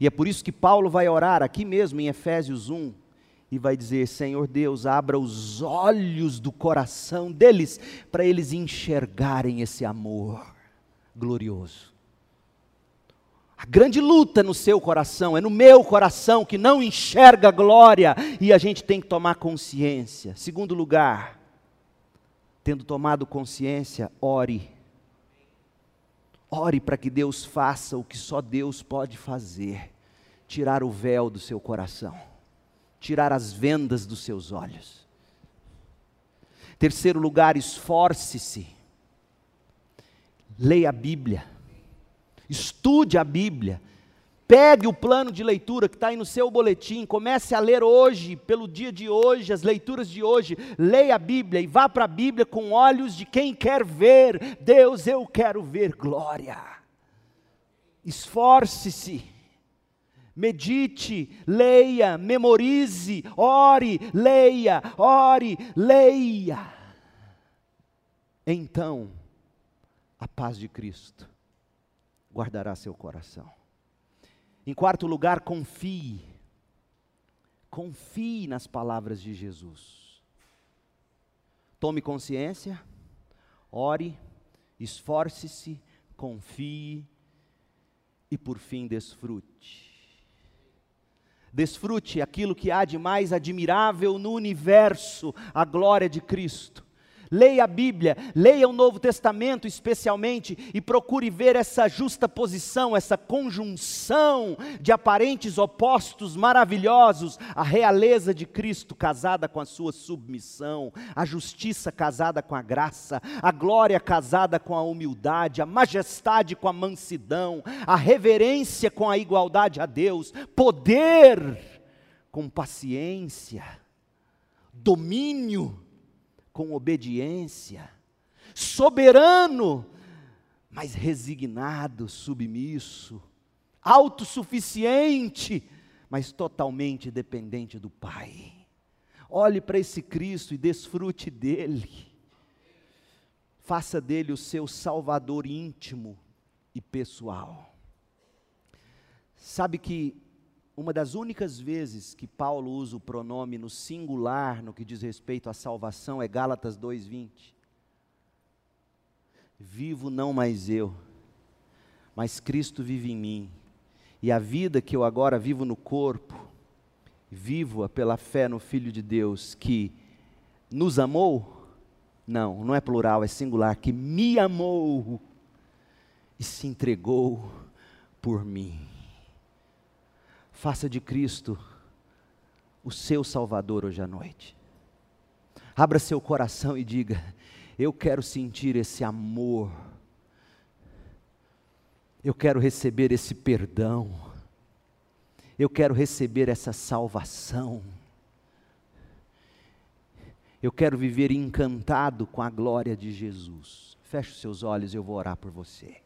E é por isso que Paulo vai orar aqui mesmo em Efésios 1 e vai dizer: Senhor Deus, abra os olhos do coração deles para eles enxergarem esse amor glorioso. A grande luta no seu coração, é no meu coração que não enxerga a glória e a gente tem que tomar consciência. Segundo lugar, tendo tomado consciência, ore Ore para que Deus faça o que só Deus pode fazer: tirar o véu do seu coração, tirar as vendas dos seus olhos. Terceiro lugar, esforce-se. Leia a Bíblia. Estude a Bíblia. Pegue o plano de leitura que está aí no seu boletim, comece a ler hoje, pelo dia de hoje, as leituras de hoje. Leia a Bíblia e vá para a Bíblia com olhos de quem quer ver. Deus, eu quero ver glória. Esforce-se, medite, leia, memorize, ore, leia, ore, leia. Então, a paz de Cristo guardará seu coração. Em quarto lugar, confie. Confie nas palavras de Jesus. Tome consciência, ore, esforce-se, confie e por fim desfrute. Desfrute aquilo que há de mais admirável no universo, a glória de Cristo. Leia a Bíblia, leia o Novo Testamento especialmente e procure ver essa justa posição, essa conjunção de aparentes opostos maravilhosos, a realeza de Cristo casada com a sua submissão, a justiça casada com a graça, a glória casada com a humildade, a majestade com a mansidão, a reverência com a igualdade a Deus, poder com paciência, domínio com obediência, soberano, mas resignado, submisso, autossuficiente, mas totalmente dependente do Pai. Olhe para esse Cristo e desfrute dele. Faça dele o seu salvador íntimo e pessoal. Sabe que uma das únicas vezes que Paulo usa o pronome no singular no que diz respeito à salvação é Gálatas 2:20. Vivo não mais eu, mas Cristo vive em mim. E a vida que eu agora vivo no corpo, vivo-a pela fé no Filho de Deus que nos amou? Não, não é plural, é singular, que me amou e se entregou por mim. Faça de Cristo o seu Salvador hoje à noite. Abra seu coração e diga: Eu quero sentir esse amor. Eu quero receber esse perdão. Eu quero receber essa salvação. Eu quero viver encantado com a glória de Jesus. Feche os seus olhos, eu vou orar por você.